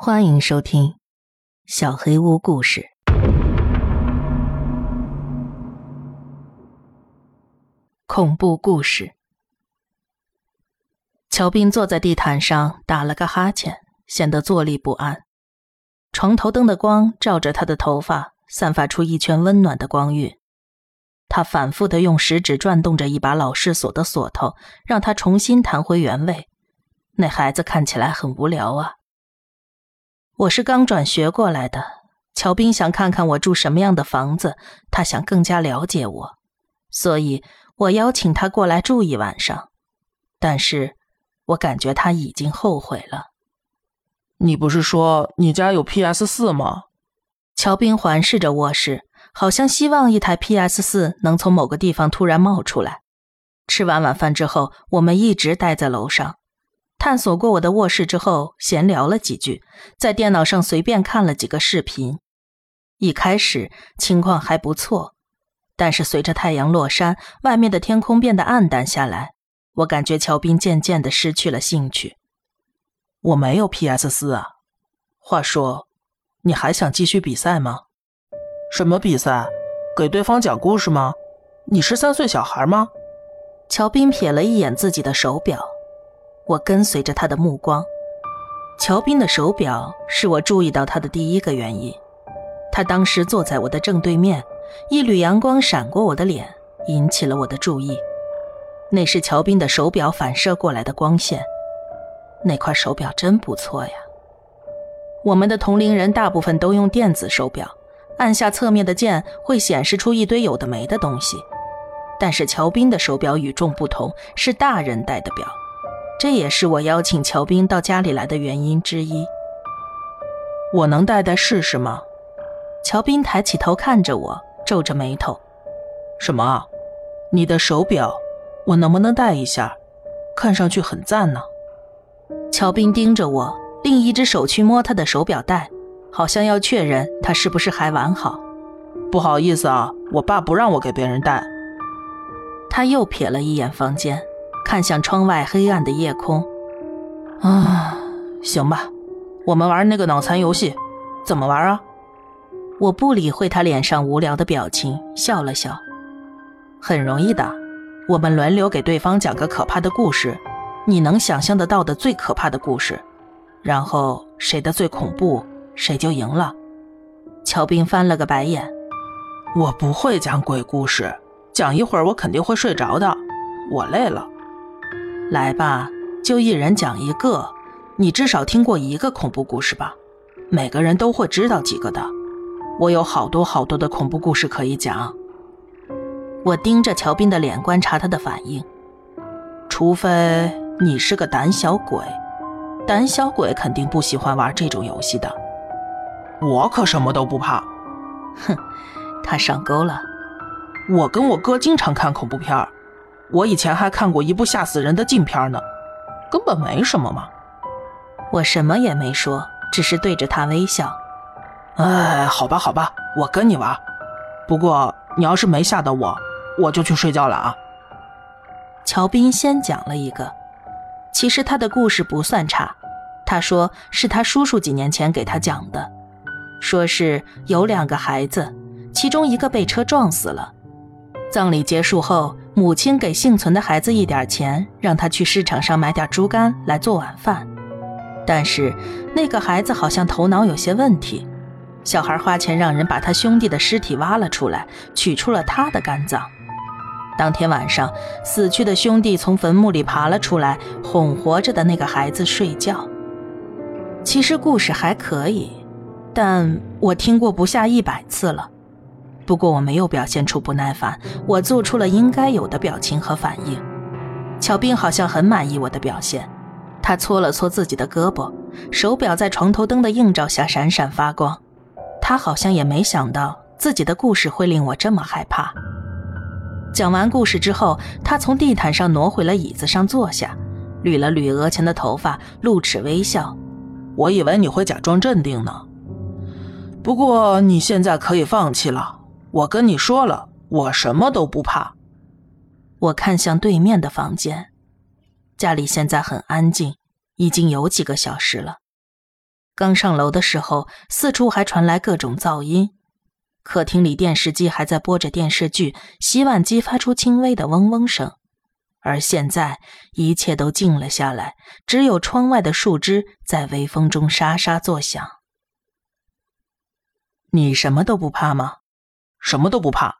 欢迎收听《小黑屋故事》。恐怖故事。乔斌坐在地毯上打了个哈欠，显得坐立不安。床头灯的光照着他的头发，散发出一圈温暖的光晕。他反复的用食指转动着一把老式锁的锁头，让它重新弹回原位。那孩子看起来很无聊啊。我是刚转学过来的，乔斌想看看我住什么样的房子，他想更加了解我，所以我邀请他过来住一晚上。但是，我感觉他已经后悔了。你不是说你家有 PS 四吗？乔斌环视着卧室，好像希望一台 PS 四能从某个地方突然冒出来。吃完晚饭之后，我们一直待在楼上。探索过我的卧室之后，闲聊了几句，在电脑上随便看了几个视频。一开始情况还不错，但是随着太阳落山，外面的天空变得暗淡下来，我感觉乔斌渐渐的失去了兴趣。我没有 PS 四啊。话说，你还想继续比赛吗？什么比赛？给对方讲故事吗？你是三岁小孩吗？乔斌瞥了一眼自己的手表。我跟随着他的目光，乔斌的手表是我注意到他的第一个原因。他当时坐在我的正对面，一缕阳光闪过我的脸，引起了我的注意。那是乔斌的手表反射过来的光线。那块手表真不错呀。我们的同龄人大部分都用电子手表，按下侧面的键会显示出一堆有的没的东西。但是乔斌的手表与众不同，是大人戴的表。这也是我邀请乔斌到家里来的原因之一。我能戴戴试试吗？乔斌抬起头看着我，皱着眉头：“什么？你的手表，我能不能戴一下？看上去很赞呢。”乔斌盯着我，另一只手去摸他的手表带，好像要确认他是不是还完好。不好意思啊，我爸不让我给别人戴。他又瞥了一眼房间。看向窗外黑暗的夜空，啊，行吧，我们玩那个脑残游戏，怎么玩啊？我不理会他脸上无聊的表情，笑了笑。很容易的，我们轮流给对方讲个可怕的故事，你能想象得到的最可怕的故事，然后谁的最恐怖，谁就赢了。乔斌翻了个白眼，我不会讲鬼故事，讲一会儿我肯定会睡着的，我累了。来吧，就一人讲一个。你至少听过一个恐怖故事吧？每个人都会知道几个的。我有好多好多的恐怖故事可以讲。我盯着乔斌的脸观察他的反应，除非你是个胆小鬼，胆小鬼肯定不喜欢玩这种游戏的。我可什么都不怕。哼，他上钩了。我跟我哥经常看恐怖片儿。我以前还看过一部吓死人的禁片呢，根本没什么嘛。我什么也没说，只是对着他微笑。哎，好吧，好吧，我跟你玩。不过你要是没吓到我，我就去睡觉了啊。乔斌先讲了一个，其实他的故事不算差。他说是他叔叔几年前给他讲的，说是有两个孩子，其中一个被车撞死了。葬礼结束后，母亲给幸存的孩子一点钱，让他去市场上买点猪肝来做晚饭。但是那个孩子好像头脑有些问题，小孩花钱让人把他兄弟的尸体挖了出来，取出了他的肝脏。当天晚上，死去的兄弟从坟墓里爬了出来，哄活着的那个孩子睡觉。其实故事还可以，但我听过不下一百次了。不过我没有表现出不耐烦，我做出了应该有的表情和反应。乔斌好像很满意我的表现，他搓了搓自己的胳膊，手表在床头灯的映照下闪闪发光。他好像也没想到自己的故事会令我这么害怕。讲完故事之后，他从地毯上挪回了椅子上坐下，捋了捋额前的头发，露齿微笑。我以为你会假装镇定呢，不过你现在可以放弃了。我跟你说了，我什么都不怕。我看向对面的房间，家里现在很安静，已经有几个小时了。刚上楼的时候，四处还传来各种噪音。客厅里电视机还在播着电视剧，洗碗机发出轻微的嗡嗡声。而现在，一切都静了下来，只有窗外的树枝在微风中沙沙作响。你什么都不怕吗？什么都不怕？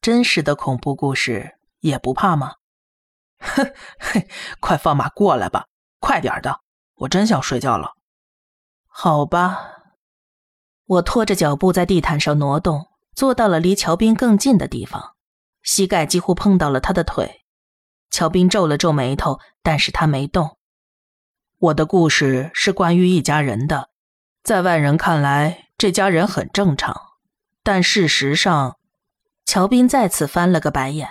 真实的恐怖故事也不怕吗？哼嘿，快放马过来吧，快点的，我真想睡觉了。好吧，我拖着脚步在地毯上挪动，坐到了离乔斌更近的地方，膝盖几乎碰到了他的腿。乔斌皱了皱眉头，但是他没动。我的故事是关于一家人的，在外人看来，这家人很正常，但事实上，乔斌再次翻了个白眼。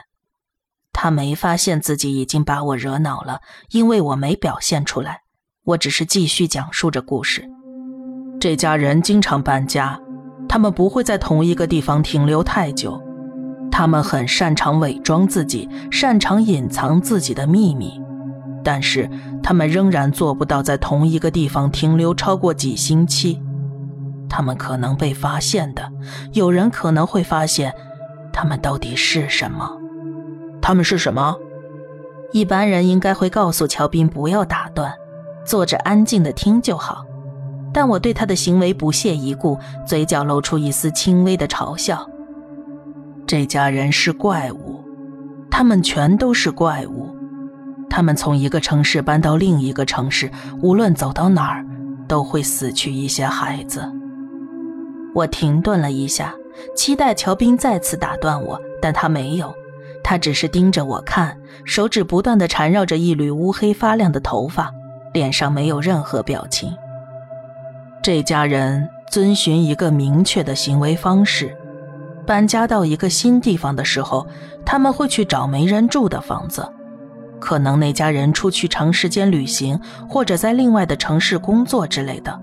他没发现自己已经把我惹恼了，因为我没表现出来，我只是继续讲述着故事。这家人经常搬家，他们不会在同一个地方停留太久。他们很擅长伪装自己，擅长隐藏自己的秘密，但是他们仍然做不到在同一个地方停留超过几星期。他们可能被发现的，有人可能会发现，他们到底是什么？他们是什么？一般人应该会告诉乔斌不要打断，坐着安静的听就好。但我对他的行为不屑一顾，嘴角露出一丝轻微的嘲笑。这家人是怪物，他们全都是怪物。他们从一个城市搬到另一个城市，无论走到哪儿，都会死去一些孩子。我停顿了一下，期待乔斌再次打断我，但他没有，他只是盯着我看，手指不断的缠绕着一缕乌黑发亮的头发，脸上没有任何表情。这家人遵循一个明确的行为方式：搬家到一个新地方的时候，他们会去找没人住的房子。可能那家人出去长时间旅行，或者在另外的城市工作之类的，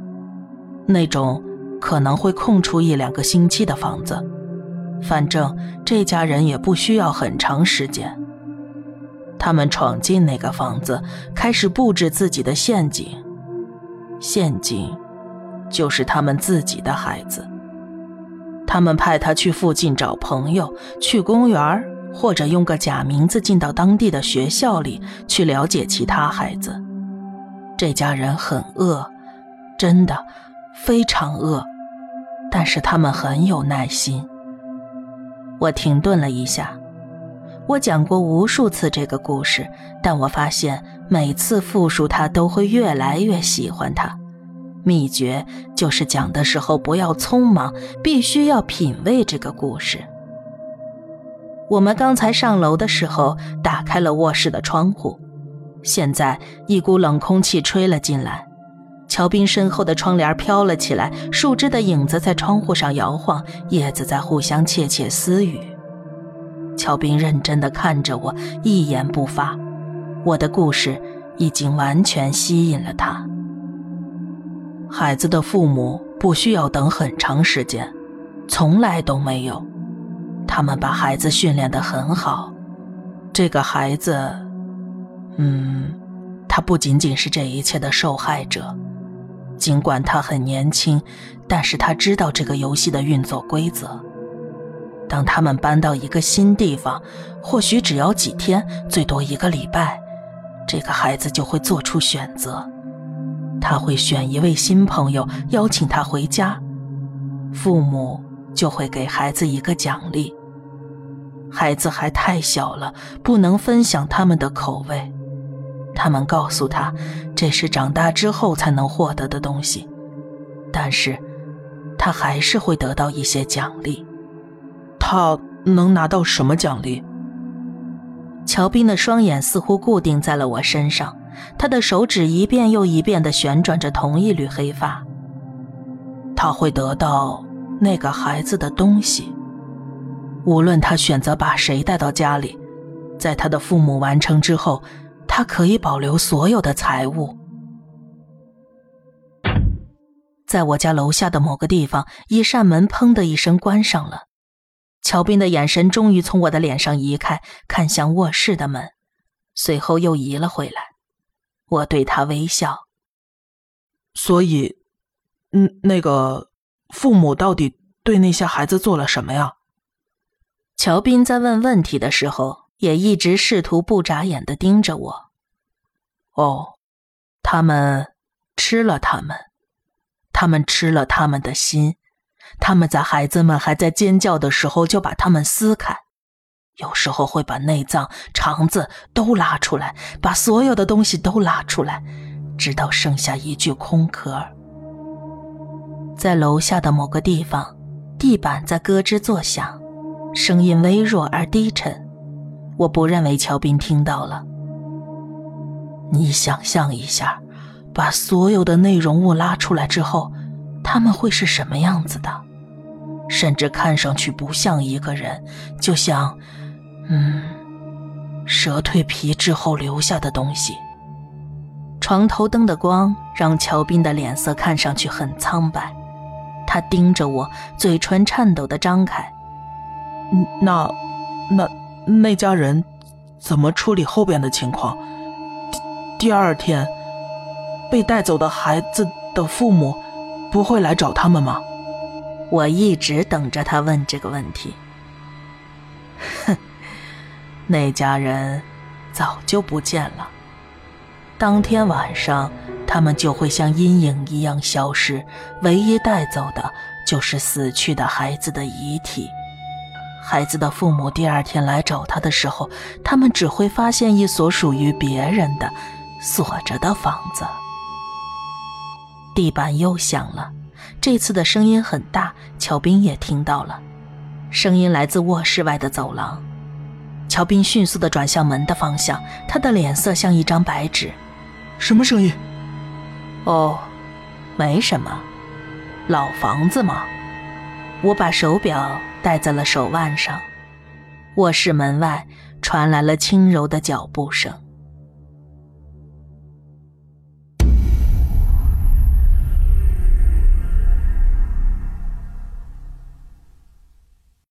那种可能会空出一两个星期的房子。反正这家人也不需要很长时间。他们闯进那个房子，开始布置自己的陷阱。陷阱。就是他们自己的孩子，他们派他去附近找朋友，去公园或者用个假名字进到当地的学校里去了解其他孩子。这家人很饿，真的非常饿，但是他们很有耐心。我停顿了一下，我讲过无数次这个故事，但我发现每次复述他都会越来越喜欢他。秘诀就是讲的时候不要匆忙，必须要品味这个故事。我们刚才上楼的时候打开了卧室的窗户，现在一股冷空气吹了进来。乔斌身后的窗帘飘了起来，树枝的影子在窗户上摇晃，叶子在互相窃窃私语。乔斌认真地看着我，一言不发。我的故事已经完全吸引了他。孩子的父母不需要等很长时间，从来都没有。他们把孩子训练得很好。这个孩子，嗯，他不仅仅是这一切的受害者。尽管他很年轻，但是他知道这个游戏的运作规则。当他们搬到一个新地方，或许只要几天，最多一个礼拜，这个孩子就会做出选择。他会选一位新朋友，邀请他回家，父母就会给孩子一个奖励。孩子还太小了，不能分享他们的口味。他们告诉他，这是长大之后才能获得的东西，但是，他还是会得到一些奖励。他能拿到什么奖励？乔斌的双眼似乎固定在了我身上。他的手指一遍又一遍地旋转着同一缕黑发。他会得到那个孩子的东西，无论他选择把谁带到家里，在他的父母完成之后，他可以保留所有的财物。在我家楼下的某个地方，一扇门砰的一声关上了。乔斌的眼神终于从我的脸上移开，看向卧室的门，随后又移了回来。我对他微笑。所以，嗯，那个父母到底对那些孩子做了什么呀？乔斌在问问题的时候，也一直试图不眨眼的盯着我。哦，他们吃了他们，他们吃了他们的心，他们在孩子们还在尖叫的时候就把他们撕开，有时候会把内脏、肠子都拉出来，把所有的东西都拉出来，直到剩下一具空壳。在楼下的某个地方，地板在咯吱作响。声音微弱而低沉，我不认为乔斌听到了。你想象一下，把所有的内容物拉出来之后，他们会是什么样子的？甚至看上去不像一个人，就像……嗯，蛇蜕皮之后留下的东西。床头灯的光让乔斌的脸色看上去很苍白，他盯着我，嘴唇颤抖的张开。那，那那家人怎么处理后边的情况？第第二天被带走的孩子的父母不会来找他们吗？我一直等着他问这个问题。哼，那家人早就不见了。当天晚上，他们就会像阴影一样消失，唯一带走的就是死去的孩子的遗体。孩子的父母第二天来找他的时候，他们只会发现一所属于别人的锁着的房子。地板又响了，这次的声音很大，乔斌也听到了。声音来自卧室外的走廊。乔斌迅速地转向门的方向，他的脸色像一张白纸。什么声音？哦，没什么，老房子嘛。我把手表。戴在了手腕上，卧室门外传来了轻柔的脚步声。